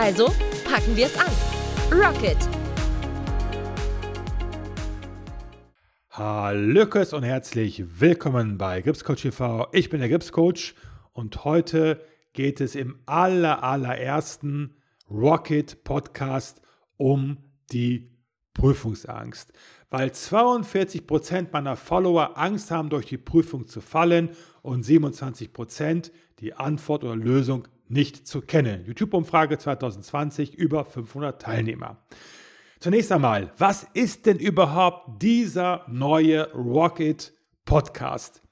Also packen wir es an. Rocket! Hallöckes und herzlich willkommen bei Gripscoach TV. Ich bin der Gripscoach und heute geht es im aller, allerersten Rocket Podcast um die Prüfungsangst. Weil 42% meiner Follower Angst haben, durch die Prüfung zu fallen und 27% die Antwort oder Lösung nicht zu kennen. YouTube-Umfrage 2020 über 500 Teilnehmer. Zunächst einmal, was ist denn überhaupt dieser neue Rocket Podcast?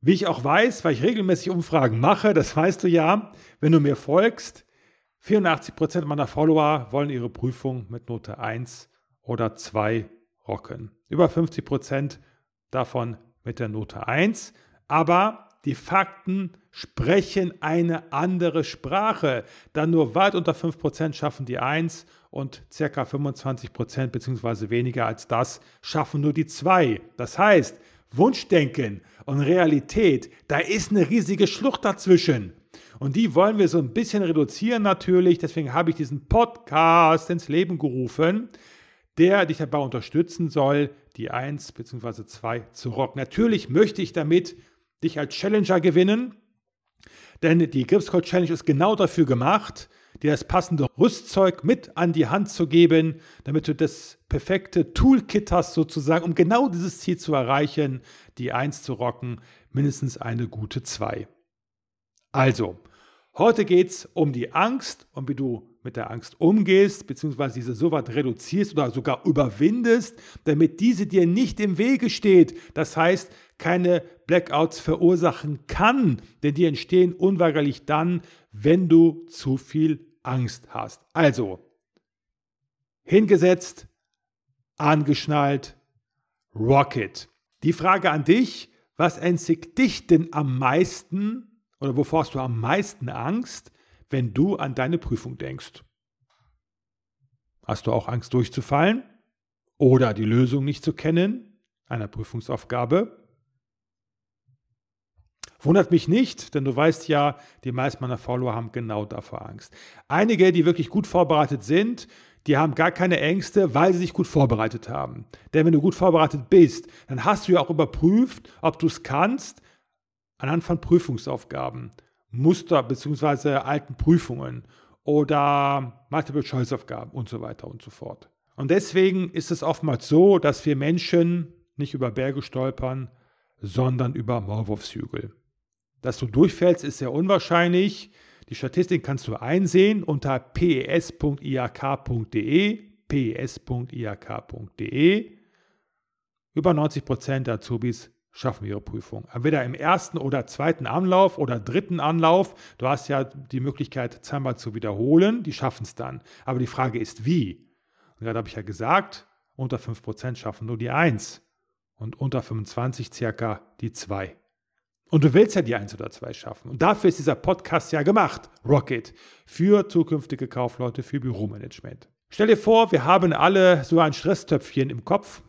Wie ich auch weiß, weil ich regelmäßig Umfragen mache, das weißt du ja, wenn du mir folgst, 84% meiner Follower wollen ihre Prüfung mit Note 1 oder 2 rocken. Über 50% davon mit der Note 1. Aber die Fakten sprechen eine andere Sprache. Dann nur weit unter 5% schaffen die 1 und ca. 25% bzw. weniger als das schaffen nur die 2. Das heißt, Wunschdenken und Realität, da ist eine riesige Schlucht dazwischen. Und die wollen wir so ein bisschen reduzieren natürlich. Deswegen habe ich diesen Podcast ins Leben gerufen, der dich dabei unterstützen soll, die 1 bzw. 2 zu rocken. Natürlich möchte ich damit dich als Challenger gewinnen, denn die Gripscode Challenge ist genau dafür gemacht, dir das passende Rüstzeug mit an die Hand zu geben, damit du das perfekte Toolkit hast sozusagen, um genau dieses Ziel zu erreichen, die 1 zu rocken, mindestens eine gute 2. Also, Heute geht es um die Angst und wie du mit der Angst umgehst, beziehungsweise diese so weit reduzierst oder sogar überwindest, damit diese dir nicht im Wege steht. Das heißt, keine Blackouts verursachen kann, denn die entstehen unweigerlich dann, wenn du zu viel Angst hast. Also, hingesetzt, angeschnallt, Rocket. Die Frage an dich, was ängstigt dich denn am meisten oder wovor hast du am meisten Angst, wenn du an deine Prüfung denkst? Hast du auch Angst durchzufallen oder die Lösung nicht zu kennen einer Prüfungsaufgabe? Wundert mich nicht, denn du weißt ja, die meisten meiner Follower haben genau davor Angst. Einige, die wirklich gut vorbereitet sind, die haben gar keine Ängste, weil sie sich gut vorbereitet haben. Denn wenn du gut vorbereitet bist, dann hast du ja auch überprüft, ob du es kannst, anhand von Prüfungsaufgaben, Muster bzw. alten Prüfungen oder Multiple-Choice-Aufgaben und so weiter und so fort. Und deswegen ist es oftmals so, dass wir Menschen nicht über Berge stolpern, sondern über Maulwurfshügel. Dass du durchfällst, ist sehr unwahrscheinlich. Die Statistik kannst du einsehen unter pes.iak.de, pes.iak.de. Über 90 Prozent der Azubis schaffen ihre Prüfung. Entweder im ersten oder zweiten Anlauf oder dritten Anlauf. Du hast ja die Möglichkeit, zweimal zu wiederholen. Die schaffen es dann. Aber die Frage ist, wie? Und gerade habe ich ja gesagt, unter 5% schaffen nur die 1 und unter 25 circa die 2. Und du willst ja die 1 oder 2 schaffen. Und dafür ist dieser Podcast ja gemacht, Rocket, für zukünftige Kaufleute, für Büromanagement. Stell dir vor, wir haben alle so ein Stresstöpfchen im Kopf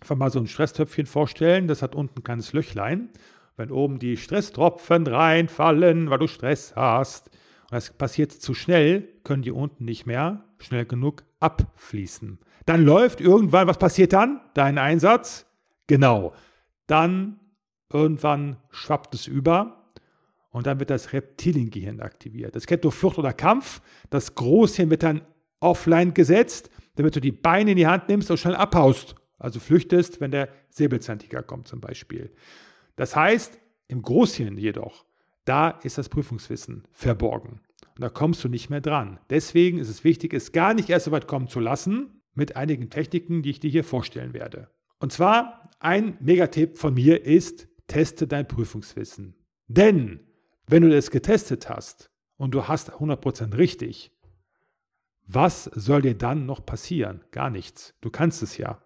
einfach mal so ein Stresstöpfchen vorstellen. Das hat unten ein kleines Löchlein. Wenn oben die Stresstropfen reinfallen, weil du Stress hast, und das passiert zu schnell, können die unten nicht mehr schnell genug abfließen. Dann läuft irgendwann, was passiert dann? Dein Einsatz? Genau. Dann irgendwann schwappt es über und dann wird das Reptiliengehirn aktiviert. Das kennt du Flucht oder Kampf. Das Großhirn wird dann offline gesetzt, damit du die Beine in die Hand nimmst und schnell abhaust also flüchtest, wenn der Säbelzahntiger kommt zum Beispiel. Das heißt, im Großhirn jedoch, da ist das Prüfungswissen verborgen. Und da kommst du nicht mehr dran. Deswegen ist es wichtig, es gar nicht erst so weit kommen zu lassen, mit einigen Techniken, die ich dir hier vorstellen werde. Und zwar ein Megatipp von mir ist, teste dein Prüfungswissen. Denn wenn du es getestet hast und du hast 100% richtig, Was soll dir dann noch passieren? Gar nichts. Du kannst es ja.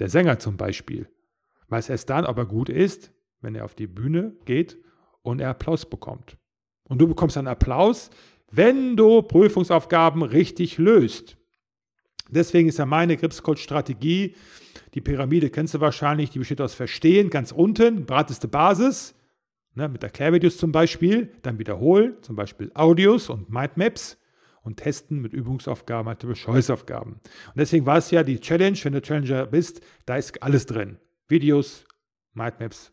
Der Sänger zum Beispiel weiß erst dann, ob er gut ist, wenn er auf die Bühne geht und er Applaus bekommt. Und du bekommst dann Applaus, wenn du Prüfungsaufgaben richtig löst. Deswegen ist ja meine Gripscoach-Strategie, die Pyramide kennst du wahrscheinlich, die besteht aus Verstehen, ganz unten, breiteste Basis, ne, mit Erklärvideos zum Beispiel, dann wiederholen, zum Beispiel Audios und Mindmaps und testen mit Übungsaufgaben, Multiple Choice-Aufgaben. Und deswegen war es ja die Challenge, wenn du Challenger bist, da ist alles drin. Videos, Mindmaps,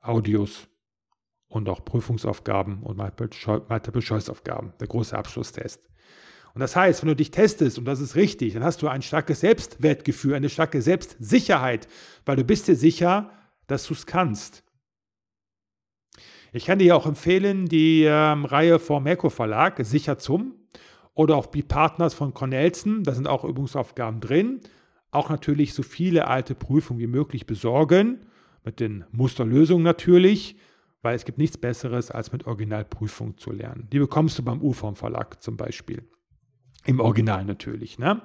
Audios und auch Prüfungsaufgaben und Multiple Choice-Aufgaben, der große Abschlusstest. Und das heißt, wenn du dich testest und das ist richtig, dann hast du ein starkes Selbstwertgefühl, eine starke Selbstsicherheit, weil du bist dir sicher, dass du es kannst. Ich kann dir auch empfehlen, die ähm, Reihe vom Merkur Verlag, Sicher zum, oder auch B-Partners von Cornelsen, da sind auch Übungsaufgaben drin. Auch natürlich so viele alte Prüfungen wie möglich besorgen, mit den Musterlösungen natürlich, weil es gibt nichts Besseres, als mit Originalprüfungen zu lernen. Die bekommst du beim UFOM Verlag zum Beispiel. Im Original natürlich. Ne?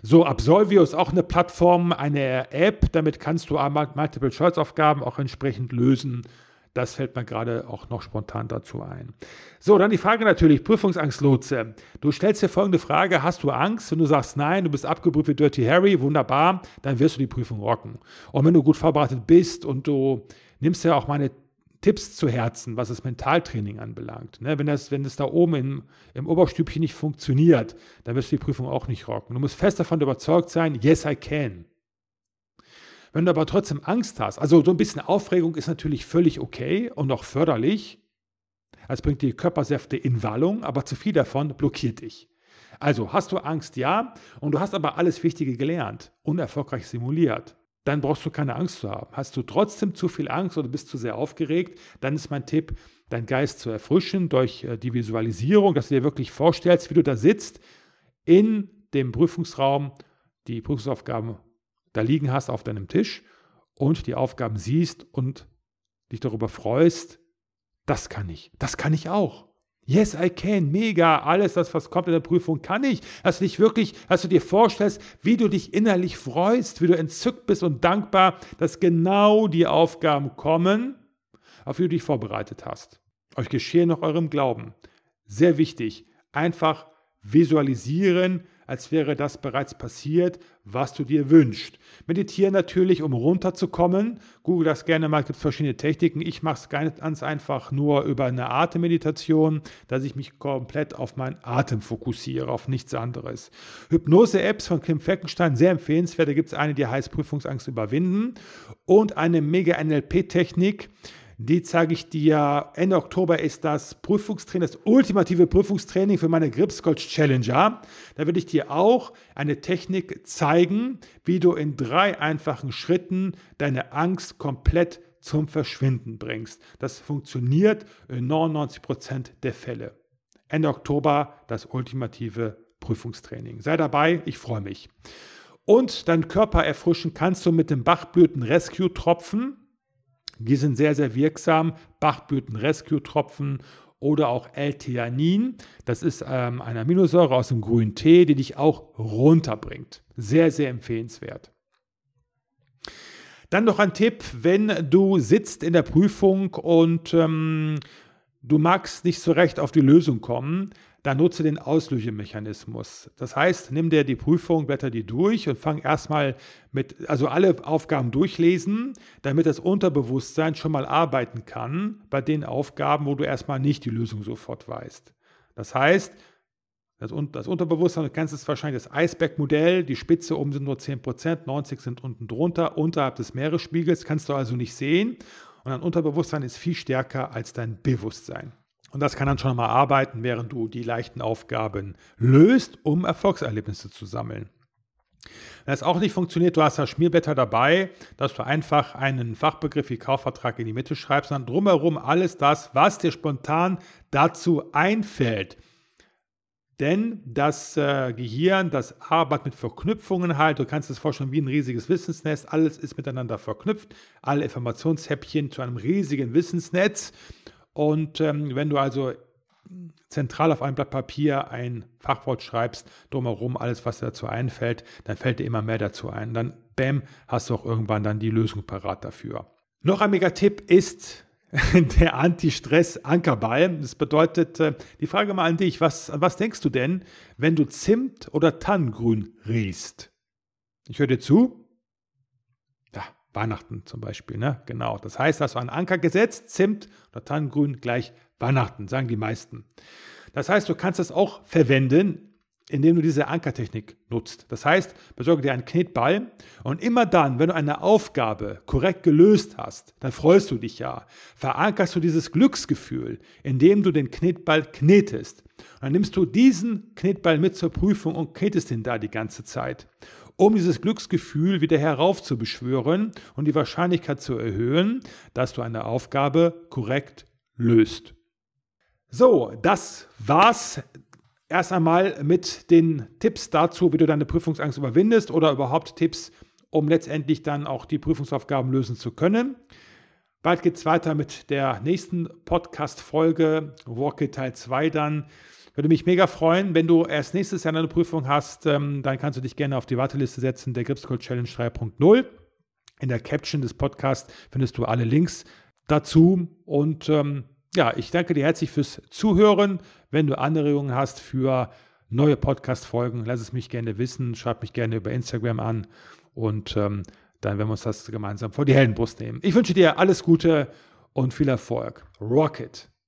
So, Absolvio ist auch eine Plattform, eine App. Damit kannst du Multiple-Choice-Aufgaben auch entsprechend lösen. Das fällt mir gerade auch noch spontan dazu ein. So, dann die Frage natürlich, Prüfungsangstlotse. Du stellst dir folgende Frage, hast du Angst? Wenn du sagst nein, du bist abgeprüft wie Dirty Harry, wunderbar, dann wirst du die Prüfung rocken. Und wenn du gut vorbereitet bist und du nimmst ja auch meine Tipps zu Herzen, was das Mentaltraining anbelangt. Ne, wenn, das, wenn das da oben im, im Oberstübchen nicht funktioniert, dann wirst du die Prüfung auch nicht rocken. Du musst fest davon überzeugt sein, yes, I can. Wenn du aber trotzdem Angst hast, also so ein bisschen Aufregung ist natürlich völlig okay und auch förderlich. Es bringt die Körpersäfte in Wallung, aber zu viel davon blockiert dich. Also hast du Angst, ja, und du hast aber alles Wichtige gelernt und erfolgreich simuliert dann brauchst du keine Angst zu haben. Hast du trotzdem zu viel Angst oder bist zu sehr aufgeregt, dann ist mein Tipp, deinen Geist zu erfrischen durch äh, die Visualisierung, dass du dir wirklich vorstellst, wie du da sitzt in dem Prüfungsraum, die Prüfungsaufgaben da liegen hast auf deinem Tisch und die Aufgaben siehst und dich darüber freust, das kann ich, das kann ich auch. Yes, I can. Mega. Alles das, was kommt in der Prüfung, kann ich. Dass du dich wirklich, dass du dir vorstellst, wie du dich innerlich freust, wie du entzückt bist und dankbar, dass genau die Aufgaben kommen, auf die du dich vorbereitet hast. Euch geschehen nach eurem Glauben. Sehr wichtig. Einfach visualisieren, als wäre das bereits passiert, was du dir wünschst. Meditieren natürlich, um runterzukommen. Google das gerne mal, gibt verschiedene Techniken. Ich mache es ganz einfach nur über eine Atemmeditation, dass ich mich komplett auf meinen Atem fokussiere, auf nichts anderes. Hypnose-Apps von Kim Fleckenstein, sehr empfehlenswert. Da gibt es eine, die heißt Prüfungsangst überwinden und eine Mega-NLP-Technik, die zeige ich dir. Ende Oktober ist das Prüfungstraining, das ultimative Prüfungstraining für meine Gripscoach Challenger. Da werde ich dir auch eine Technik zeigen, wie du in drei einfachen Schritten deine Angst komplett zum Verschwinden bringst. Das funktioniert in 99 Prozent der Fälle. Ende Oktober das ultimative Prüfungstraining. Sei dabei, ich freue mich. Und deinen Körper erfrischen kannst du mit dem Bachblüten Rescue Tropfen. Die sind sehr, sehr wirksam. Bachblüten-Rescue-Tropfen oder auch L-Theanin. Das ist ähm, eine Aminosäure aus dem grünen Tee, die dich auch runterbringt. Sehr, sehr empfehlenswert. Dann noch ein Tipp, wenn du sitzt in der Prüfung und ähm, du magst nicht so recht auf die Lösung kommen, dann nutze den Auslösemechanismus. Das heißt, nimm dir die Prüfung, blätter die durch und fang erstmal mit, also alle Aufgaben durchlesen, damit das Unterbewusstsein schon mal arbeiten kann bei den Aufgaben, wo du erstmal nicht die Lösung sofort weißt. Das heißt, das, das Unterbewusstsein, du kennst es wahrscheinlich, das Eisbergmodell, die Spitze oben sind nur 10%, 90 sind unten drunter, unterhalb des Meeresspiegels, kannst du also nicht sehen. Und dein Unterbewusstsein ist viel stärker als dein Bewusstsein. Und das kann dann schon mal arbeiten, während du die leichten Aufgaben löst, um Erfolgserlebnisse zu sammeln. Wenn das auch nicht funktioniert, du hast da Schmierblätter dabei, dass du einfach einen Fachbegriff wie Kaufvertrag in die Mitte schreibst, dann drumherum alles das, was dir spontan dazu einfällt. Denn das äh, Gehirn, das arbeitet mit Verknüpfungen halt. Du kannst es vorstellen wie ein riesiges Wissensnetz. Alles ist miteinander verknüpft. Alle Informationshäppchen zu einem riesigen Wissensnetz. Und ähm, wenn du also zentral auf ein Blatt Papier ein Fachwort schreibst, drumherum alles, was dir dazu einfällt, dann fällt dir immer mehr dazu ein. Dann, bam, hast du auch irgendwann dann die Lösung parat dafür. Noch ein Megatipp ist der Anti-Stress-Ankerball. Das bedeutet, äh, die Frage mal an dich, was, was denkst du denn, wenn du Zimt oder Tannengrün riechst? Ich höre dir zu. Weihnachten zum Beispiel, ne? Genau. Das heißt, hast du einen Anker gesetzt, Zimt oder Tannengrün gleich Weihnachten, sagen die meisten. Das heißt, du kannst es auch verwenden indem du diese Ankertechnik nutzt. Das heißt, besorge dir einen Knetball und immer dann, wenn du eine Aufgabe korrekt gelöst hast, dann freust du dich ja. Verankerst du dieses Glücksgefühl, indem du den Knetball knetest. Und dann nimmst du diesen Knetball mit zur Prüfung und knetest ihn da die ganze Zeit, um dieses Glücksgefühl wieder heraufzubeschwören und die Wahrscheinlichkeit zu erhöhen, dass du eine Aufgabe korrekt löst. So, das war's erst einmal mit den Tipps dazu, wie du deine Prüfungsangst überwindest oder überhaupt Tipps, um letztendlich dann auch die Prüfungsaufgaben lösen zu können. Bald geht es weiter mit der nächsten Podcast-Folge, Walkie Teil 2 dann. Würde mich mega freuen, wenn du erst nächstes Jahr eine Prüfung hast, ähm, dann kannst du dich gerne auf die Warteliste setzen, der Gripscode Challenge 3.0. In der Caption des Podcasts findest du alle Links dazu und ähm, ja, ich danke dir herzlich fürs Zuhören. Wenn du Anregungen hast für neue Podcast-Folgen, lass es mich gerne wissen. Schreib mich gerne über Instagram an und ähm, dann werden wir uns das gemeinsam vor die Heldenbrust nehmen. Ich wünsche dir alles Gute und viel Erfolg. Rocket!